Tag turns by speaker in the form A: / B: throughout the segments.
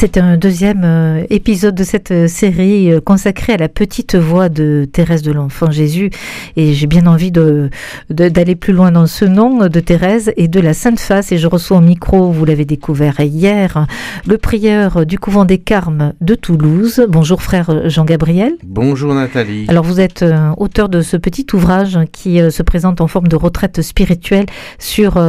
A: C'est un deuxième euh, épisode de cette euh, série euh, consacrée à la petite voix de Thérèse de l'Enfant Jésus. Et j'ai bien envie de, d'aller plus loin dans ce nom de Thérèse et de la Sainte Face. Et je reçois au micro, vous l'avez découvert hier, le prieur du couvent des Carmes de Toulouse. Bonjour frère Jean-Gabriel.
B: Bonjour Nathalie.
A: Alors vous êtes auteur de ce petit ouvrage qui se présente en forme de retraite spirituelle sur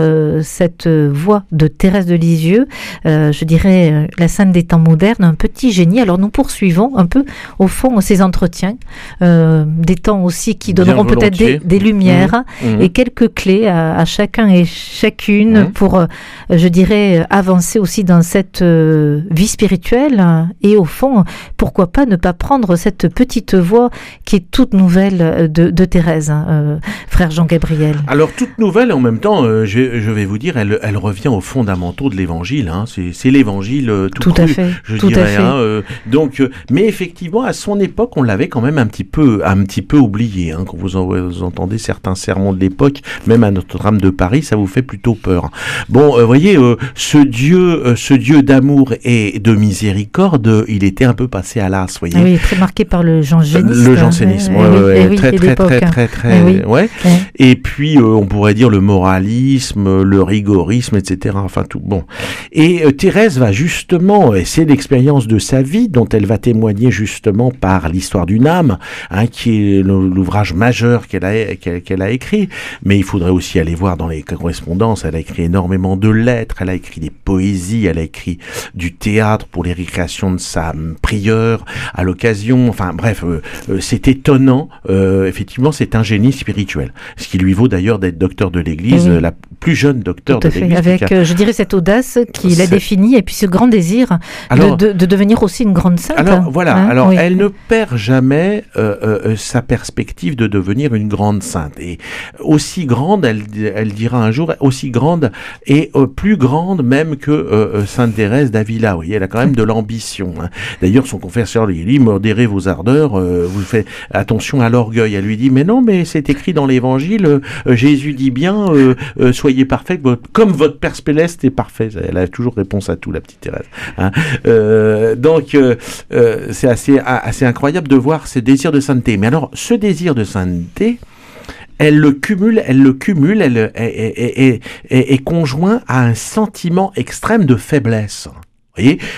A: cette voix de Thérèse de Lisieux. je dirais la Sainte des temps modernes, un petit génie. Alors nous poursuivons un peu au fond ces entretiens, euh, des temps aussi qui donneront peut-être des, lumières mmh. Mmh. et quelques clés à, chacun et chacune mmh. pour, euh, je dirais, avancer aussi dans cette euh, vie spirituelle et au fond, pourquoi pas ne pas prendre cette petite voix qui est toute nouvelle de, Thérèse, hein, frère Jean-Gabriel.
B: Alors toute nouvelle en même temps, je, vais vous dire, elle, elle revient aux fondamentaux de l'évangile. Hein. C'est l'évangile tout,
A: tout à fait,
B: je dirais. Hein, euh, donc, euh, mais effectivement, à son époque, on l'avait quand même un petit peu, un petit peu oublié. Hein, quand vous, entendez certains sermons de l'époque, même à Notre-Dame de Paris, ça vous fait plutôt peur. Bon, vous euh, voyez, ce Dieu, ce Dieu d'amour et de miséricorde, il était un peu passé à l'as, voyez.
A: Oui, très marqué par le jansénisme.
B: Le jansénisme, très, très, très, très, très, ouais. Et puis, on pourrait dire le moralisme, le rigorisme, etc. Enfin, tout bon. Et Thérèse va justement et c'est l'expérience de sa vie dont elle va témoigner justement par l'histoire d'une âme, hein, qui est l'ouvrage majeur qu'elle a, qu'elle a écrit. Mais il faudrait aussi aller voir dans les correspondances. Elle a écrit énormément de lettres, elle a écrit des poésies, elle a écrit du théâtre pour les récréations de sa prieure à l'occasion. Enfin bref, euh, euh, c'est étonnant. Euh, effectivement, c'est un génie spirituel, ce qui lui vaut d'ailleurs d'être docteur de l'Église, la plus jeune docteur de l'Église.
A: Avec, je dirais, cette audace qu'il a définie et puis ce grand désir alors, de, devenir aussi une grande sainte.
B: Alors voilà, hein, alors elle ne perd jamais euh, euh, sa perspective de devenir une grande sainte. Et aussi grande, elle, elle dira un jour, aussi grande et euh, plus grande même que Sainte Thérèse d'Avila. Vous voyez, elle a quand même de l'ambition. Hein. D'ailleurs, son confesseur lui dit, modérez vos ardeurs, vous faites attention à l'orgueil. Elle lui dit, mais non, mais c'est écrit dans l'Évangile, Jésus dit bien, soyez parfait, comme votre Père céleste est parfait. Elle a toujours réponse à tout, la petite Thérèse. Hein. Euh, donc euh, euh, c'est assez, assez incroyable de voir ce désir de sainteté. Mais alors ce désir de sainteté, elle le cumule, elle le cumule, elle est, conjoint à un sentiment extrême de faiblesse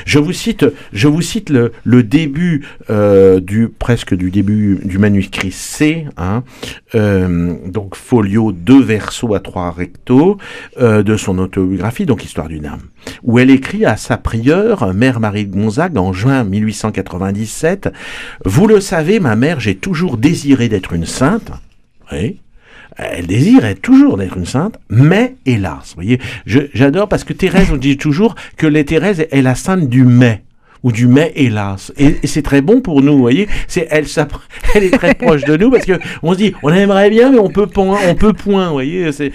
B: je vous cite, je vous cite le, début euh, du presque du début du manuscrit C, hein, euh, donc folio deux versos à trois rectos euh, de son autobiographie, donc Histoire d'une âme, où elle écrit à sa prieure, Mère Marie de Gonzague, en juin 1897, Vous le savez, ma mère, j'ai toujours désiré d'être une sainte. Elle désirait toujours d'être une sainte, mais hélas, vous voyez, j'adore parce que Thérèse, on dit toujours que les Thérèse est la sainte du mais ou du mais hélas. Et, c'est très bon pour nous, vous voyez. C'est elle, elle est très proche de nous parce que on se dit, on aimerait bien, mais on peut point, on peut point, vous voyez. C'est,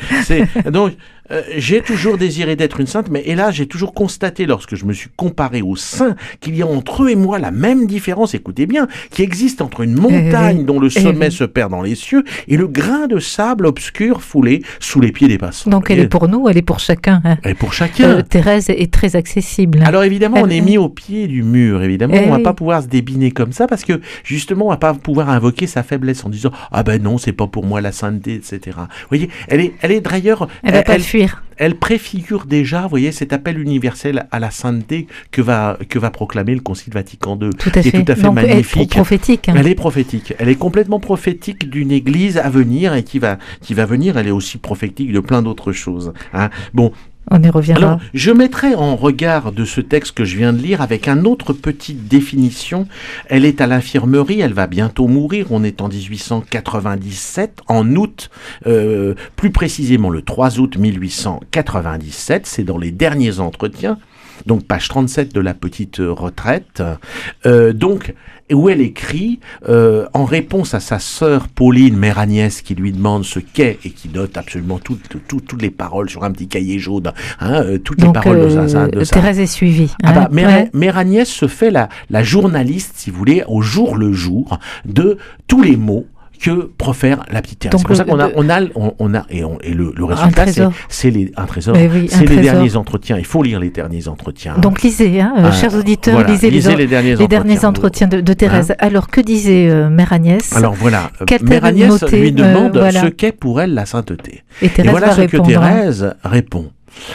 B: donc euh, j'ai toujours désiré d'être une sainte, mais hélas, j'ai toujours constaté, lorsque je me suis comparé aux saints, qu'il y a entre eux et moi la même différence, écoutez bien, qui existe entre une montagne dont le sommet se perd dans les cieux et le grain de sable obscur foulé sous les pieds des passants.
A: Donc elle est pour nous, elle est pour chacun. Hein.
B: Elle est pour chacun.
A: Euh, Thérèse est très accessible.
B: Alors évidemment, on est mis au pied du mur, évidemment. on va pas pouvoir se débiner comme ça parce que justement, on va pas pouvoir invoquer sa faiblesse en disant Ah ben non, c'est pas pour moi la sainteté, etc. Vous voyez, elle est, elle est d'ailleurs.
A: Elle, pas fuir
B: elle préfigure déjà, vous voyez, cet appel universel à la sainteté que va, que va proclamer le Concile Vatican II.
A: Tout à fait.
B: Est tout à fait magnifique. Elle est
A: prophétique.
B: Hein. Elle est prophétique. Elle est complètement prophétique d'une Église à venir et qui va, qui va venir. Elle est aussi prophétique de plein d'autres choses. Hein. Bon, Alors, je mettrai en regard de ce texte que je viens de lire avec un autre petite définition. Elle est à l'infirmerie, elle va bientôt mourir. On est en 1897, en août, euh, plus précisément le 3 août 1897. C'est dans les derniers entretiens donc page 37 de la petite retraite, euh, donc où elle écrit euh, en réponse à sa sœur Pauline, mère Agnès, qui lui demande ce qu'est et qui note absolument toutes, toutes, les paroles sur un petit cahier jaune, hein, euh, toutes les paroles de, sa, de
A: Thérèse est suivie.
B: Ah bah, hein, mère, Agnès se fait la, la journaliste, si vous voulez, au jour le jour de tous les mots que profère la petite Thérèse.
A: Donc,
B: C'est pour ça qu'on a, on a, on, on a, et, on- et le, le résultat, c'est, les, un trésor.
A: Oui,
B: c'est les derniers entretiens. Il faut lire les derniers entretiens.
A: Donc lisez, hein, euh,
B: Ah,
A: chers auditeurs,
B: voilà,
A: lisez, les,
B: derniers
A: les derniers entretiens de, de Thérèse. Alors que disait euh, Mère Agnès?
B: Alors voilà, euh, Mère Agnès
A: noté,
B: lui
A: euh,
B: demande
A: voilà.
B: ce qu'est pour elle la sainteté.
A: Et
B: voilà
A: va
B: ce que
A: répondre. hein.
B: Thérèse répond.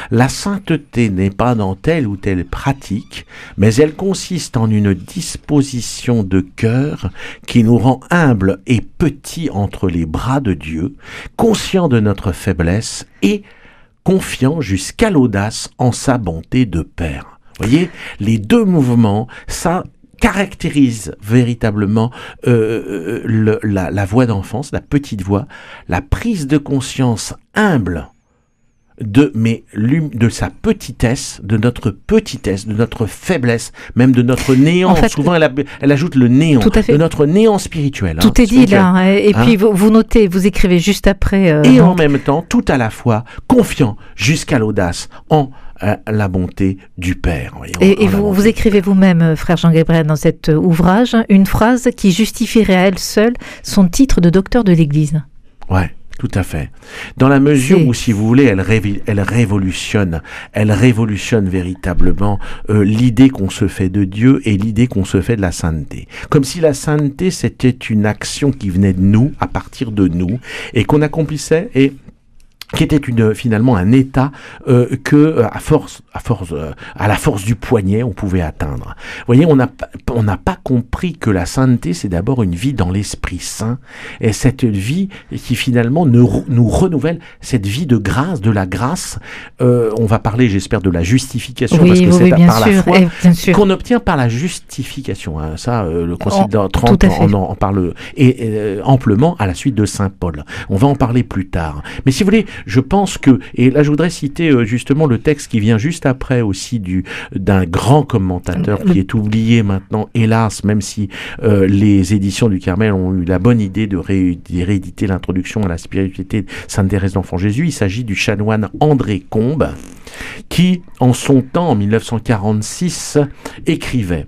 B: La sainteté n'est pas dans telle ou telle pratique, mais elle consiste en une disposition de cœur qui nous rend humbles et petits entre les bras de Dieu, conscients de notre faiblesse et confiants jusqu'à l'audace en sa bonté de Père. Voyez, les deux mouvements, ça caractérise véritablement euh, le- la, la voix d'enfance, la petite voix, la prise de conscience humble de, mais de sa petitesse, de notre petitesse, de notre faiblesse, même de notre néant.
A: En fait,
B: Souvent, elle, a- elle ajoute le néant,
A: Tout à fait.
B: de notre néant spirituel. hein,
A: Tout est dit là. hein, Et
B: Hein
A: puis vous, vous notez, vous écrivez juste après. euh,
B: Et en même temps, tout à la fois, confiant jusqu'à l'audace en euh, la bonté du Père. en-
A: Et,
B: en
A: et
B: la
A: vous, vous écrivez vous-même, euh, frère Jean-Gabriel, dans cet ouvrage, une phrase qui justifierait à elle seule son titre de docteur de l'Église.
B: Ouais, tout à fait. Dans la mesure où, si vous voulez, elle, révi- elle révolutionne, elle révolutionne véritablement euh, l'idée qu'on se fait de Dieu et l'idée qu'on se fait de la sainteté. Comme si la sainteté, c'était une action qui venait de nous, à partir de nous, et qu'on accomplissait et qui était une, finalement un état euh, que euh, à force à force euh, à la force du poignet on pouvait atteindre. Vous voyez, on n'a pas- on n'a pas compris que la sainteté c'est d'abord une vie dans l'esprit saint et cette vie qui finalement nous, nous renouvelle cette vie de grâce, de la grâce. Euh, on va parler, j'espère, de la justification parce que
A: oui,
B: c'est
A: oui,
B: par la foi
A: sûr.
B: qu'on obtient par la justification. hein. Ça, euh, le Concile
A: Oh,
B: de
A: à fait.
B: en, en, en parle et, euh, amplement à la suite de Saint Paul. On va en parler plus tard. Mais si vous voulez, je pense que et là, je voudrais citer euh, justement le texte qui vient juste après aussi du d'un grand commentateur qui est oublié maintenant, hélas, même si euh, les éditions du Carmel ont eu la bonne idée de, ré- de rééditer l'introduction à la spiritualité de Sainte Thérèse d'Enfant Jésus. Il s'agit du chanoine André Combe qui, en son temps, en 1946, écrivait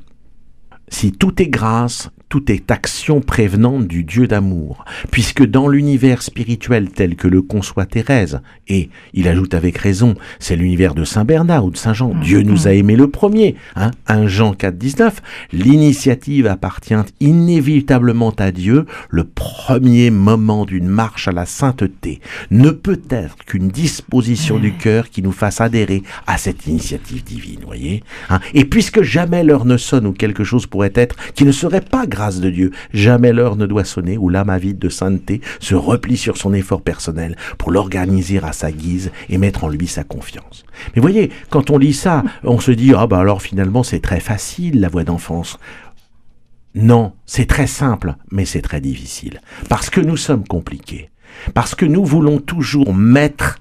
B: Si tout est grâce, tout est action prévenante du Dieu d'amour, puisque dans l'univers spirituel tel que le conçoit Thérèse, et il ajoute avec raison, c'est l'univers de Saint Bernard ou de Saint Jean, Dieu nous a aimés le premier, hein, 1 Jean 4, 19, l'initiative appartient inévitablement à Dieu, le premier moment d'une marche à la sainteté ne peut être qu'une disposition du cœur qui nous fasse adhérer à cette initiative divine, voyez hein. Et puisque jamais l'heure ne sonne ou quelque chose pourrait être qui ne serait pas de Dieu, jamais l'heure ne doit sonner où l'âme avide de sainteté se replie sur son effort personnel pour l'organiser à sa guise et mettre en lui sa confiance. Mais voyez, quand on lit ça, on se dit, ah bah alors finalement c'est très facile la voix d'enfance. Non, c'est très simple, mais c'est très difficile. Parce que nous sommes compliqués. Parce que nous voulons toujours mettre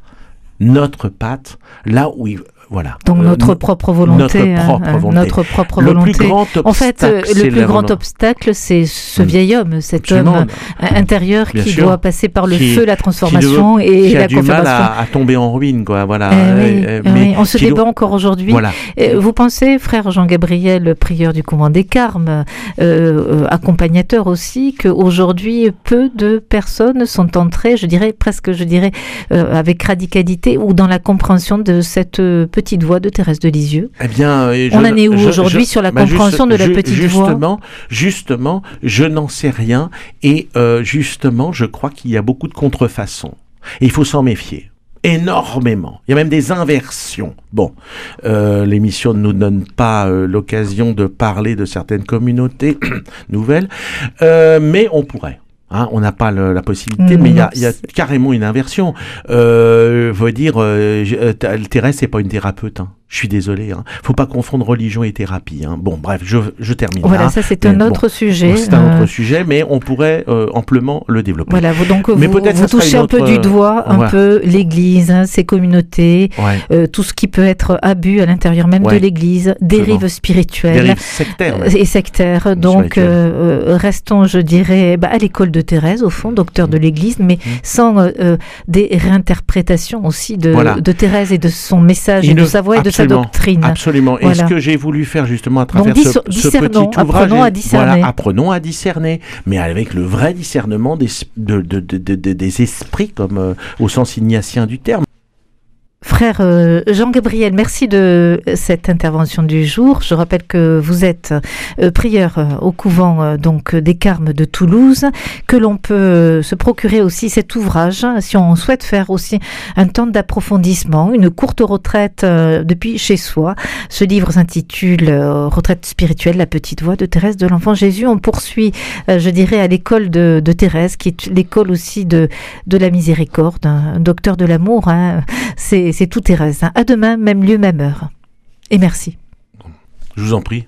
B: notre patte là où. Voilà.
A: Donc
B: Euh,
A: notre propre volonté,
B: notre
A: hein,
B: propre
A: hein,
B: volonté.
A: notre propre
B: le
A: volonté.
B: plus grand obstacle,
A: en fait, euh, le plus grand obstacle, c'est ce
B: Mm.
A: vieil homme, cet
B: Absolument.
A: homme euh, intérieur
B: Bien
A: qui
B: sûr.
A: doit passer par le
B: Qui-
A: feu, la
B: qui
A: transformation
B: doit-
A: et
B: qui a
A: la
B: du mal à, à tomber en ruine, quoi. Voilà.
A: Eh
B: Euh,
A: oui, eh
B: mais
A: oui, on se
B: qui
A: débat
B: doit-
A: encore aujourd'hui.
B: Voilà.
A: Vous pensez, frère Jean-Gabriel, prieur du couvent des Carmes, euh, accompagnateur aussi, qu'aujourd'hui, peu de personnes sont entrées, je dirais presque, je dirais, euh, avec radicalité ou dans la compréhension de cette euh, petite voix de Thérèse de Lisieux
B: Eh bien, euh,
A: On en est où aujourd'hui sur la
B: bah, juste-
A: compréhension de la petite voix
B: justement, Justement, je n'en sais rien. Et euh, justement, je crois qu'il y a beaucoup de contrefaçons. Et il faut s'en méfier. Énormément. Il y a même des inversions. Bon, euh, l'émission ne nous donne pas euh, l'occasion de parler de certaines communautés nouvelles, euh, mais on pourrait. Hein, on n'a pas le- la possibilité, mais il y y a carrément une inversion. Euh, veut dire, euh, euh, Th- Thérèse, c'est pas une thérapeute. Hein. Je suis désolé. Hein. Faut pas confondre religion et thérapie. Hein. Bon, bref, je, je termine
A: Voilà,
B: là.
A: ça c'est un
B: bon,
A: autre sujet.
B: Bon, C'est un
A: euh,
B: autre sujet, mais on pourrait euh, amplement le développer.
A: Voilà, donc
B: Mais
A: vous, vous touchez un peu du
B: euh,
A: doigt, un peu l'Église, hein, ses communautés,
B: Ouais.
A: euh, tout ce qui peut être abus à l'intérieur même
B: Ouais.
A: de l'Église.
B: Dérive sectaire.
A: euh,
B: ouais.
A: Et sectaires. Donc,
B: Spirituelle.
A: euh, euh, restons, je dirais, bah, à l'école de Thérèse, au fond, docteur de l'Église, mais sans euh, euh, des réinterprétations aussi de,
B: Voilà.
A: de Thérèse et de son message
B: Il
A: et de sa voix et de sa sa doctrine.
B: Absolument. Et ce que j'ai voulu faire justement à travers ce, petit ouvrage,
A: apprenons à discerner.
B: Voilà, apprenons à discerner, mais avec le vrai discernement des, des esprits, comme euh, au sens ignatien du terme.
A: Frère euh, Jean-Gabriel, merci de cette intervention du jour. Je rappelle que vous êtes euh, prieur euh, au couvent donc des Carmes de Toulouse, que l'on peut se procurer aussi cet ouvrage si on souhaite faire aussi un temps d'approfondissement, une courte retraite depuis chez soi. Ce livre s'intitule Retraite spirituelle, la petite voix de Thérèse de l'Enfant Jésus. On poursuit, je dirais, à l'école de, Thérèse, qui est l'école aussi de, la miséricorde, un docteur de l'amour. Hein. C'est, tout Thérèse. Hein. À demain, même lieu, même heure. Et merci.
B: Je vous en prie.